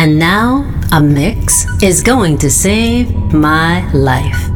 And now, a mix is going to save my life.